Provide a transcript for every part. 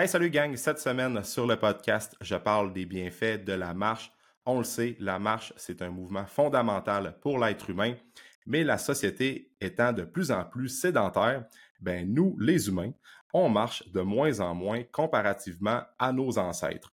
Hey, salut gang! Cette semaine sur le podcast, je parle des bienfaits de la marche. On le sait, la marche, c'est un mouvement fondamental pour l'être humain, mais la société étant de plus en plus sédentaire, ben nous, les humains, on marche de moins en moins comparativement à nos ancêtres.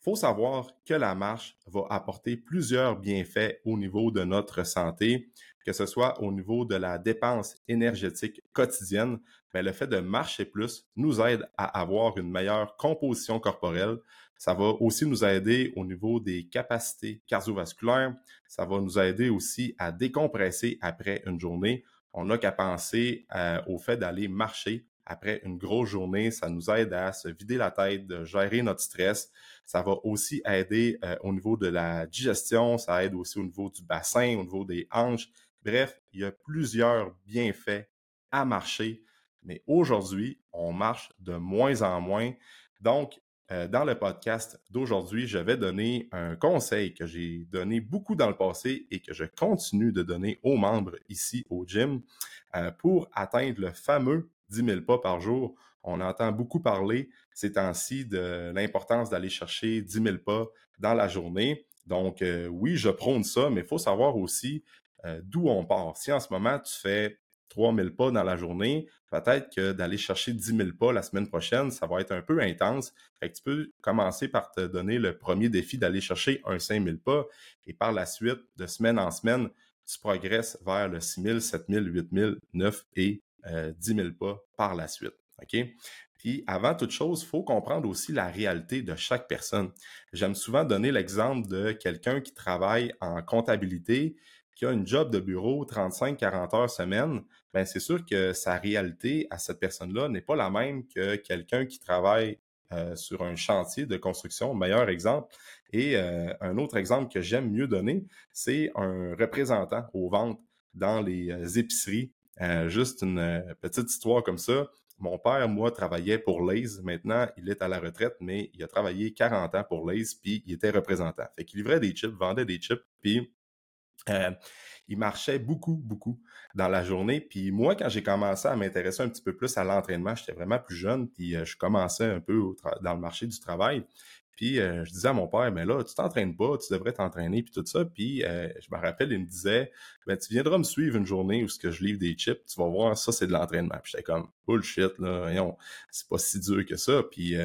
Faut savoir que la marche va apporter plusieurs bienfaits au niveau de notre santé, que ce soit au niveau de la dépense énergétique quotidienne, mais le fait de marcher plus nous aide à avoir une meilleure composition corporelle. Ça va aussi nous aider au niveau des capacités cardiovasculaires. Ça va nous aider aussi à décompresser après une journée. On n'a qu'à penser euh, au fait d'aller marcher après une grosse journée. Ça nous aide à se vider la tête, de gérer notre stress. Ça va aussi aider euh, au niveau de la digestion. Ça aide aussi au niveau du bassin, au niveau des hanches. Bref, il y a plusieurs bienfaits à marcher, mais aujourd'hui, on marche de moins en moins. Donc, euh, dans le podcast d'aujourd'hui, je vais donner un conseil que j'ai donné beaucoup dans le passé et que je continue de donner aux membres ici au gym euh, pour atteindre le fameux 10 000 pas par jour. On entend beaucoup parler ces temps-ci de l'importance d'aller chercher 10 000 pas dans la journée. Donc, euh, oui, je prône ça, mais il faut savoir aussi euh, d'où on part. Si en ce moment, tu fais 3000 pas dans la journée, peut-être que d'aller chercher 10 000 pas la semaine prochaine, ça va être un peu intense. Tu peux commencer par te donner le premier défi d'aller chercher un 5000 pas et par la suite, de semaine en semaine, tu progresses vers le 6 000, 7 000, 8 000, 9 et 10 000 pas par la suite. OK? Puis avant toute chose, il faut comprendre aussi la réalité de chaque personne. J'aime souvent donner l'exemple de quelqu'un qui travaille en comptabilité qui a une job de bureau 35-40 heures semaine, ben c'est sûr que sa réalité à cette personne-là n'est pas la même que quelqu'un qui travaille euh, sur un chantier de construction. Meilleur exemple. Et euh, un autre exemple que j'aime mieux donner, c'est un représentant aux ventes dans les euh, épiceries. juste une petite histoire comme ça. Mon père, moi, travaillait pour Lays. Maintenant, il est à la retraite, mais il a travaillé 40 ans pour Lays, puis il était représentant. Fait qu'il livrait des chips, vendait des chips, puis euh, il marchait beaucoup, beaucoup dans la journée. Puis moi, quand j'ai commencé à m'intéresser un petit peu plus à l'entraînement, j'étais vraiment plus jeune, puis euh, je commençais un peu dans le marché du travail. Puis euh, je disais à mon père, mais là, tu t'entraînes pas, tu devrais t'entraîner, puis tout ça. Puis je me rappelle, il me disait, ben tu viendras me suivre une journée où ce que je livre des chips, tu vas voir, ça c'est de l'entraînement. Puis j'étais comme bullshit là, c'est pas si dur que ça. Puis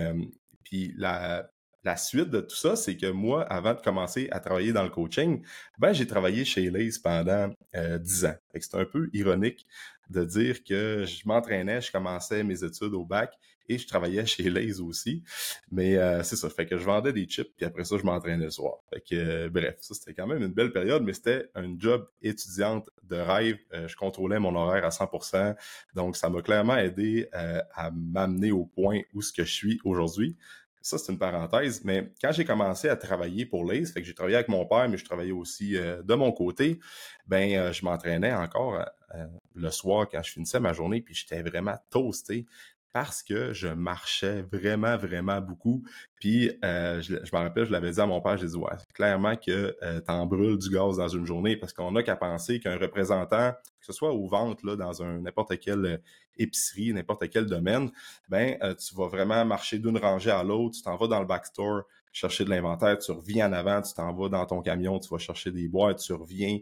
puis la, la suite de tout ça, c'est que moi, avant de commencer à travailler dans le coaching, ben, j'ai travaillé chez Lays pendant euh, 10 ans. C'est un peu ironique de dire que je m'entraînais, je commençais mes études au bac et je travaillais chez Lays aussi. Mais euh, c'est ça, fait que je vendais des chips, puis après ça, je m'entraînais le soir. Fait que, euh, bref, ça, c'était quand même une belle période, mais c'était un job étudiante de rêve. Euh, je contrôlais mon horaire à 100%. Donc, ça m'a clairement aidé à m'amener au point où ce que je suis aujourd'hui. Ça, c'est une parenthèse, mais quand j'ai commencé à travailler pour l'ACE, fait que j'ai travaillé avec mon père, mais je travaillais aussi euh, de mon côté, ben euh, je m'entraînais encore euh, le soir quand je finissais ma journée, puis j'étais vraiment toasté parce que je marchais vraiment, vraiment beaucoup. Puis, je, je me rappelle, je l'avais dit à mon père, j'ai dit, ouais, clairement que euh, t'en brûles du gaz dans une journée parce qu'on n'a qu'à penser qu'un représentant, que ce soit aux ventes, là, dans un n'importe quelle euh, épicerie, n'importe quel domaine, ben, euh, tu vas vraiment marcher d'une rangée à l'autre, tu t'en vas dans le backstore, chercher de l'inventaire, tu reviens en avant, tu t'en vas dans ton camion, tu vas chercher des boîtes, tu reviens,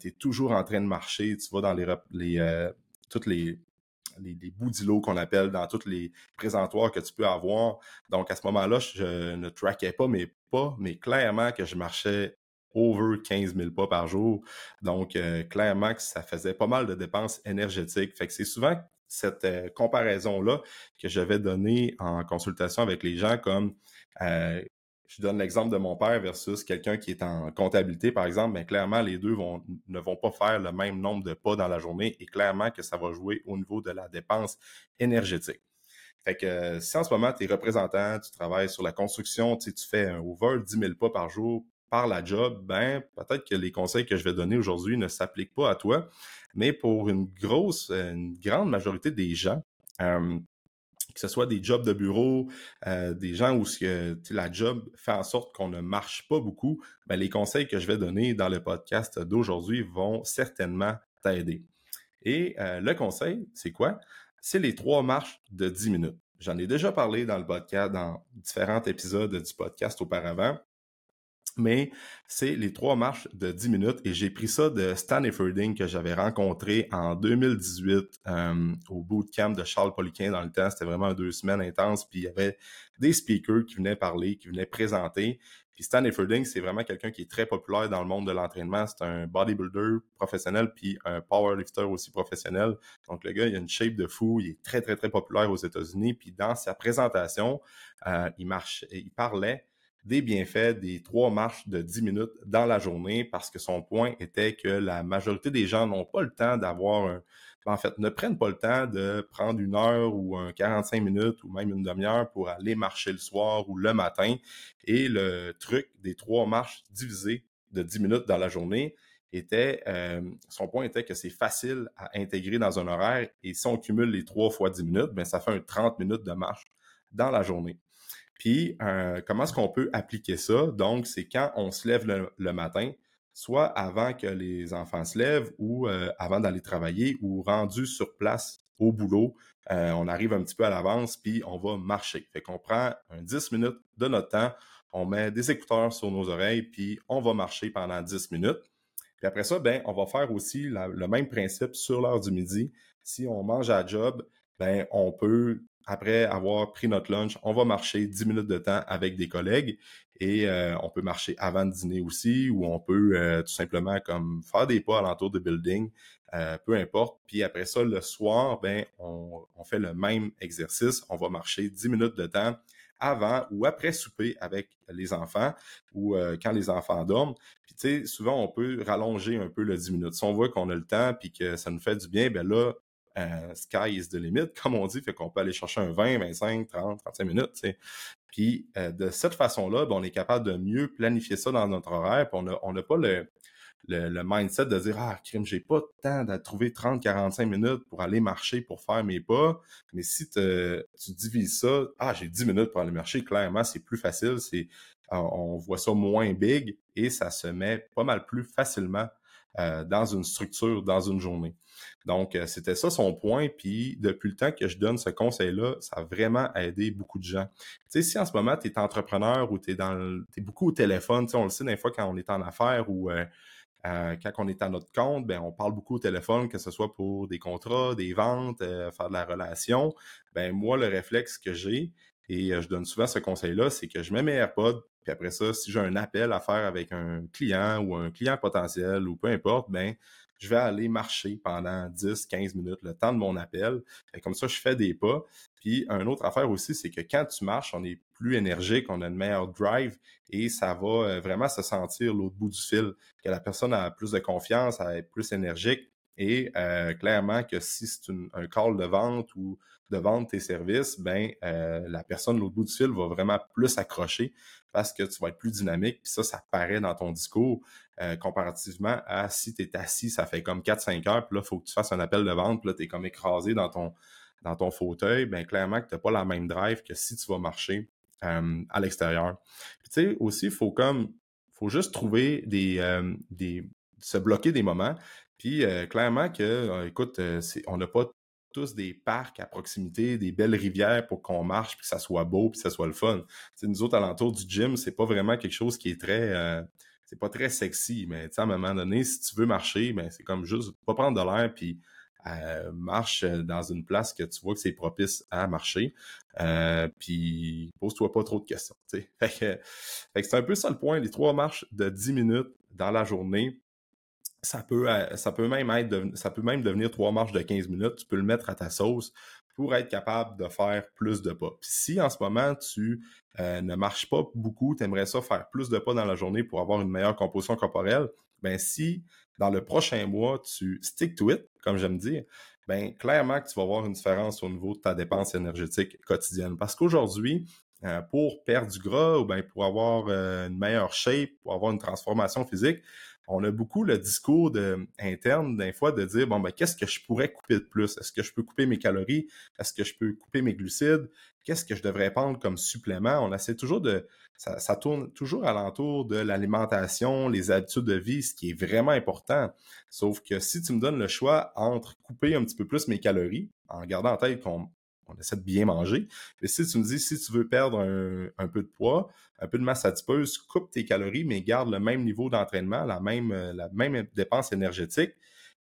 tu es toujours en train de marcher, tu vas dans les, les toutes les les, bouts qu'on appelle dans tous les présentoirs que tu peux avoir. Donc, à ce moment-là, je ne traquais pas mes pas, mais clairement que je marchais over 15 000 pas par jour. Donc, euh, clairement que ça faisait pas mal de dépenses énergétiques. Fait que c'est souvent cette euh, comparaison-là que je vais donner en consultation avec les gens comme euh, je donne l'exemple de mon père versus quelqu'un qui est en comptabilité, par exemple, mais clairement, les deux ne vont pas faire le même nombre de pas dans la journée et clairement que ça va jouer au niveau de la dépense énergétique. Fait que si en ce moment, tu es représentant, tu travailles sur la construction, tu, tu fais un over 10 000 pas par jour par la job, ben peut-être que les conseils que je vais donner aujourd'hui ne s'appliquent pas à toi, mais pour une grosse, une grande majorité des gens, euh, que ce soit des jobs de bureau, euh, des gens où la job fait en sorte qu'on ne marche pas beaucoup, ben, les conseils que je vais donner dans le podcast d'aujourd'hui vont certainement t'aider. Et euh, le conseil, c'est quoi? C'est les trois marches de 10 minutes. J'en ai déjà parlé dans le podcast, dans différents épisodes du podcast auparavant mais c'est les trois marches de 10 minutes et j'ai pris ça de Stan Efferding que j'avais rencontré en 2018 euh, au bootcamp de Charles Poliquin dans le temps. C'était vraiment deux semaines intenses. Puis il y avait des speakers qui venaient parler, qui venaient présenter. Puis Stan Efferding, c'est vraiment quelqu'un qui est très populaire dans le monde de l'entraînement. C'est un bodybuilder professionnel puis un powerlifter aussi professionnel. Donc le gars, il a une shape de fou. Il est très, très, très populaire aux États-Unis. Puis dans sa présentation, euh, il, marche, il parlait des bienfaits des trois marches de 10 minutes dans la journée parce que son point était que la majorité des gens n'ont pas le temps d'avoir un... En fait, ne prennent pas le temps de prendre une heure ou un 45 minutes ou même une demi-heure pour aller marcher le soir ou le matin. Et le truc des trois marches divisées de 10 minutes dans la journée était, euh, son point était que c'est facile à intégrer dans un horaire et si on cumule les trois fois 10 minutes, ben ça fait un 30 minutes de marche dans la journée. Puis, euh, comment est-ce qu'on peut appliquer ça? Donc, c'est quand on se lève le, matin, soit avant que les enfants se lèvent ou euh, avant d'aller travailler ou rendu sur place au boulot. Euh, on arrive un petit peu à l'avance, puis on va marcher. Fait qu'on prend un 10 minutes de notre temps, on met des écouteurs sur nos oreilles, puis on va marcher pendant 10 minutes. Puis après ça, ben, on va faire aussi le même principe sur l'heure du midi. Si on mange à job, ben, on peut après avoir pris notre lunch, on va marcher 10 minutes de temps avec des collègues et euh, on peut marcher avant de dîner aussi ou on peut euh, tout simplement comme faire des pas alentour de building, euh, peu importe. Puis après ça, le soir, ben, on, on, fait le même exercice. On va marcher 10 minutes de temps avant ou après souper avec les enfants ou quand les enfants dorment. Puis tu sais, souvent on peut rallonger un peu le 10 minutes. Si on voit qu'on a le temps puis que ça nous fait du bien, ben là, euh, sky is the limit, comme on dit, fait qu'on peut aller chercher un 20, 25, 30, 35 minutes. Puis euh, de cette façon-là, ben, on est capable de mieux planifier ça dans notre horaire. Puis on n'a pas le, le, mindset de dire Ah, crime, j'ai pas de temps de trouver 30-45 minutes pour aller marcher, pour faire mes pas. Mais si tu divises ça, ah, j'ai 10 minutes pour aller marcher, clairement, c'est plus facile. C'est on voit ça moins big et ça se met pas mal plus facilement euh, dans une structure, dans une journée. Donc, euh, c'était ça son point. Puis, depuis le temps que je donne ce conseil-là, ça a vraiment aidé beaucoup de gens. Tu sais, si en ce moment, tu es entrepreneur ou tu es, dans es beaucoup au téléphone, tu sais, on le sait des fois quand on est en affaires ou euh, quand on est à notre compte, ben, on parle beaucoup au téléphone, que ce soit pour des contrats, des ventes, faire de la relation. Ben, moi, le réflexe que j'ai, et je donne souvent ce conseil-là, c'est que je mets mes AirPods, puis après ça, si j'ai un appel à faire avec un client ou un client potentiel ou peu importe, ben je vais aller marcher pendant 10, 15 minutes, le temps de mon appel. Et comme ça, je fais des pas. Puis, une autre affaire aussi, c'est que quand tu marches, on est plus énergique, on a une meilleure drive et ça va euh, vraiment se sentir l'autre bout du fil, que la personne a plus de confiance, elle est plus énergique. Et euh, clairement que si c'est un call de vente ou de vendre tes services, ben euh, la personne de l'autre bout du fil va vraiment plus accrocher parce que tu vas être plus dynamique. Puis ça, ça paraît dans ton discours euh, comparativement à si tu es assis, ça fait comme 4-5 heures, puis là, il faut que tu fasses un appel de vente, puis là, tu es comme écrasé dans ton, fauteuil. Bien, clairement que tu n'as pas la même drive que si tu vas marcher euh, à l'extérieur. Puis tu sais, aussi, il faut comme faut juste trouver des, des se bloquer des moments. Puis clairement que, écoute, on n'a pas tous des parcs à proximité, des belles rivières pour qu'on marche, puis que ça soit beau, puis que ça soit le fun. T'sais, nous autres, alentour du gym, c'est pas vraiment quelque chose qui est très... Euh, c'est pas très sexy, mais à un moment donné, si tu veux marcher, ben, c'est comme juste pas prendre de l'air, puis euh, marche dans une place que tu vois que c'est propice à marcher. Euh, puis pose-toi pas trop de questions. Fait que, fait que c'est un peu ça le point. Les trois marches de 10 minutes dans la journée, ça peut, euh, ça peut même être, ça peut même devenir trois marches de 15 minutes. Tu peux le mettre à ta sauce pour être capable de faire plus de pas. Puis si en ce moment tu euh, ne marches pas beaucoup, tu aimerais ça faire plus de pas dans la journée pour avoir une meilleure composition corporelle, ben si dans le prochain mois tu stick to it, comme j'aime dire, ben clairement que tu vas voir une différence au niveau de ta dépense énergétique quotidienne. Parce qu'aujourd'hui, euh, pour perdre du gras ou bien pour avoir une meilleure shape, pour avoir une transformation physique, on a beaucoup le discours de, interne des fois de dire bon ben qu'est-ce que je pourrais couper de plus? Est-ce que je peux couper mes calories? Est-ce que je peux couper mes glucides? Qu'est-ce que je devrais prendre comme supplément? On essaie toujours de ça, tourne toujours alentour de l'alimentation, les habitudes de vie, ce qui est vraiment important. Sauf que si tu me donnes le choix entre couper un petit peu plus mes calories, en gardant en tête qu'on on essaie de bien manger. Mais si tu me dis, si tu veux perdre un, peu de poids, un peu de masse adipeuse, coupe tes calories, mais garde le même niveau d'entraînement, la même, la même dépense énergétique,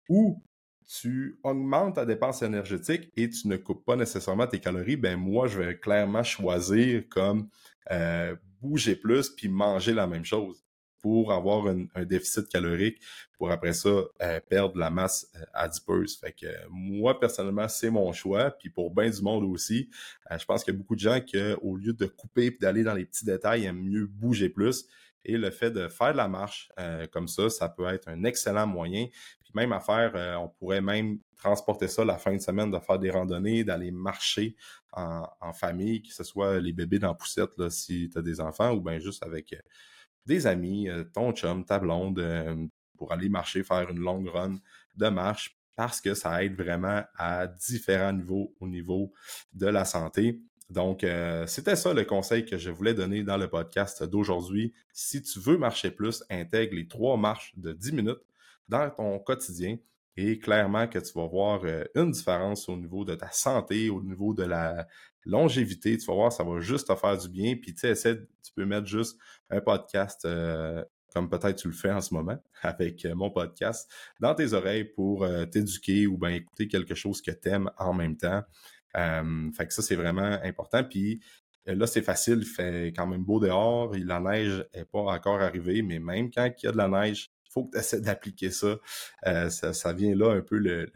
ou tu augmentes ta dépense énergétique et tu ne coupes pas nécessairement tes calories, ben moi, je vais clairement choisir comme euh, bouger plus puis manger la même chose pour avoir un déficit calorique pour après ça euh, perdre la masse euh, adipeuse. Fait que moi, personnellement, c'est mon choix. Puis pour bien du monde aussi, je pense qu'il y a beaucoup de gens qui, au lieu de couper et d'aller dans les petits détails, aiment mieux bouger plus. Et le fait de faire de la marche comme ça, ça peut être un excellent moyen même affaire, euh, on pourrait même transporter ça la fin de semaine, de faire des randonnées, d'aller marcher en, famille, que ce soit les bébés dans la poussette, là, si tu as des enfants, ou bien juste avec euh, des amis, euh, ton chum, ta blonde, pour aller marcher, faire une longue run de marche, parce que ça aide vraiment à différents niveaux au niveau de la santé. Donc, c'était ça le conseil que je voulais donner dans le podcast d'aujourd'hui. Si tu veux marcher plus, intègre les trois marches de 10 minutes dans ton quotidien et clairement que tu vas voir euh, une différence au niveau de ta santé, au niveau de la longévité. Tu vas voir, ça va juste te faire du bien. Puis tu sais, tu peux mettre juste un podcast euh, comme peut-être tu le fais en ce moment avec euh, mon podcast, dans tes oreilles pour t'éduquer ou bien écouter quelque chose que tu aimes en même temps. fait que ça, c'est vraiment important. Puis là, c'est facile, il fait quand même beau dehors, la neige n'est pas encore arrivée, mais même quand il y a de la neige, faut que tu essaies d'appliquer euh, ça. ça. vient là un peu le,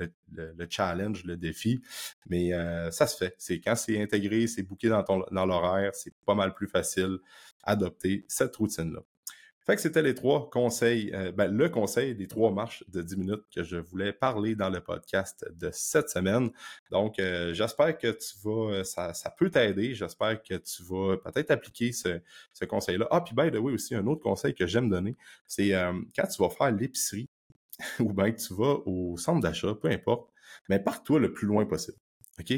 challenge, le défi. Mais euh, ça se fait. C'est quand c'est intégré, c'est booké dans, ton, dans l'horaire, c'est pas mal plus facile d'adopter cette routine-là. Fait que c'était les trois conseils, euh, ben, le conseil des trois marches de 10 minutes que je voulais parler dans le podcast de cette semaine. Donc, euh, j'espère que tu vas, euh, ça, peut t'aider. J'espère que tu vas peut-être appliquer ce, ce conseil-là. Ah, puis by the way, aussi, un autre conseil que j'aime donner, c'est quand tu vas faire l'épicerie ou bien que tu vas au centre d'achat, peu importe, mais pars-toi le plus loin possible. OK?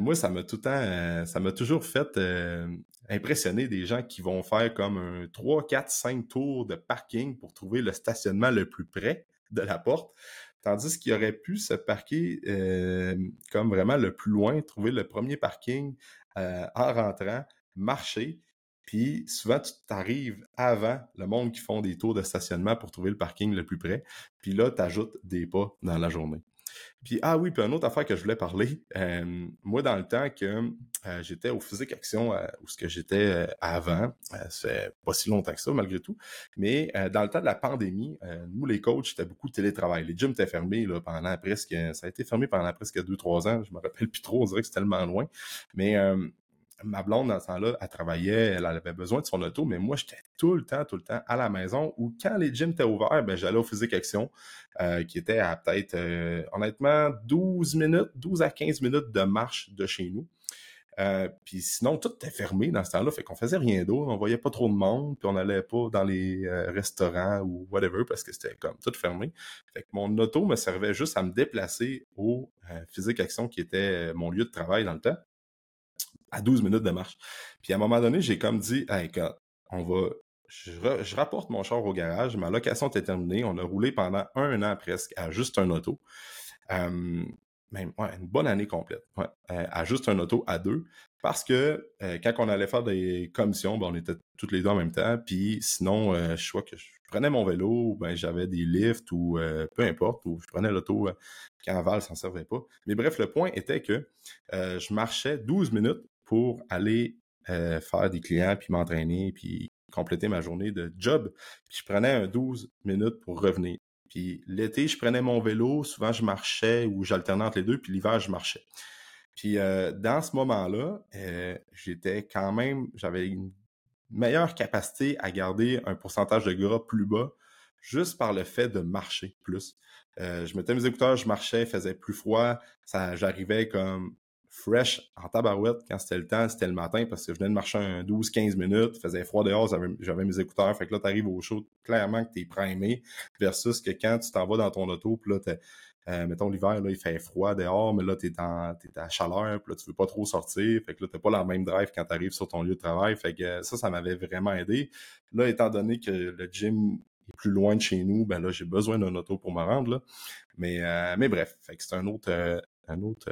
moi, ça m'a tout le temps, ça m'a toujours fait impressionner des gens qui vont faire comme un 3, 4, 5 tours de parking pour trouver le stationnement le plus près de la porte. Tandis qu'il aurait pu se parquer euh, comme vraiment le plus loin, trouver le premier parking euh, en rentrant, marcher. Puis souvent, tu t'arrives avant le monde qui font des tours de stationnement pour trouver le parking le plus près. Puis là, tu ajoutes des pas dans la journée. Puis, ah oui, puis une autre affaire que je voulais parler, euh, moi, dans le temps que euh, j'étais au Physique Action, euh, où ce que j'étais avant, c'est pas si longtemps que ça, malgré tout, mais dans le temps de la pandémie, nous, les coachs, c'était beaucoup de télétravail. Les gyms étaient fermés là, pendant presque, ça a été fermé pendant presque deux, trois ans, je me rappelle plus trop, on dirait que c'est tellement loin, mais ma blonde, dans ce temps-là, elle travaillait, elle avait besoin de son auto, mais moi, j'étais tout le temps, tout le temps à la maison ou quand les gyms étaient ouverts, ben, j'allais au Physique Action, euh, qui était à peut-être, euh, honnêtement, 12 minutes, 12 à 15 minutes de marche de chez nous. Euh, puis sinon, tout était fermé dans ce temps-là, fait qu'on faisait rien d'autre, on voyait pas trop de monde, puis on n'allait pas dans les restaurants ou whatever parce que c'était comme tout fermé. Fait que mon auto me servait juste à me déplacer au Physique Action qui était mon lieu de travail dans le temps à 12 minutes de marche. Puis à un moment donné, j'ai comme dit, hey, on va, je, rapporte mon char au garage, ma location était terminée, on a roulé pendant un an presque à juste un auto. même ouais, une bonne année complète, ouais, à juste un auto à deux. Parce que euh, quand on allait faire des commissions, ben, on était toutes les deux en même temps. Puis sinon, euh, je crois que je prenais mon vélo, ben, j'avais des lifts ou euh, peu importe, ou je prenais l'auto quand Aval s'en servait pas. Mais bref, le point était que je marchais 12 minutes pour aller euh, faire des clients, puis m'entraîner, puis compléter ma journée de job. Puis je prenais un 12 minutes pour revenir. Puis l'été, je prenais mon vélo, souvent je marchais ou j'alternais entre les deux, puis l'hiver, je marchais. Puis euh, dans ce moment-là, euh, j'étais quand même, j'avais une meilleure capacité à garder un pourcentage de gras plus bas juste par le fait de marcher plus. je mettais mes écouteurs, je marchais, faisait plus froid, ça, j'arrivais comme fresh en tabarouette quand c'était le temps, c'était le matin parce que je venais de marcher un 12-15 minutes, faisait froid dehors, j'avais mes écouteurs, fait que là, tu arrives au show, clairement que tu es primé, versus que quand tu t'en vas dans ton auto, puis là, euh, mettons l'hiver, là, il fait froid dehors, mais là, tu es, à chaleur, puis là, tu veux pas trop sortir, fait que là, t'as pas la même drive quand tu arrives sur ton lieu de travail, fait que ça, ça m'avait vraiment aidé. Là, étant donné que le gym est plus loin de chez nous, ben là, j'ai besoin d'un auto pour me rendre. Mais, euh, mais bref, c'est un autre, euh, un autre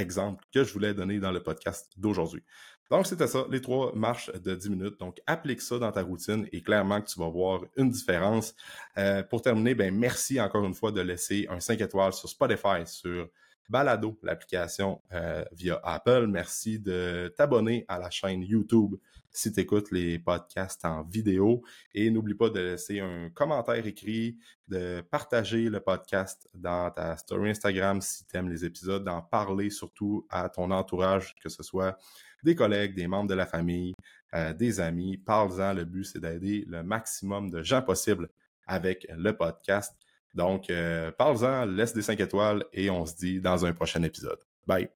exemples que je voulais donner dans le podcast d'aujourd'hui. Donc, c'était ça, les trois marches de 10 minutes. Donc, applique ça dans ta routine et clairement que tu vas voir une différence. Euh, pour terminer, ben, merci encore une fois de laisser un 5 étoiles sur Spotify, sur Balado, l'application euh, via Apple. Merci de t'abonner à la chaîne YouTube si tu écoutes les podcasts en vidéo. Et n'oublie pas de laisser un commentaire écrit, de partager le podcast dans ta story Instagram si tu aimes les épisodes, d'en parler surtout à ton entourage, que ce soit des collègues, des membres de la famille, euh, des amis. Parle-en. Le but, c'est d'aider le maximum de gens possible avec le podcast. Donc, euh, parle-en, laisse des 5 étoiles et on se dit dans un prochain épisode. Bye!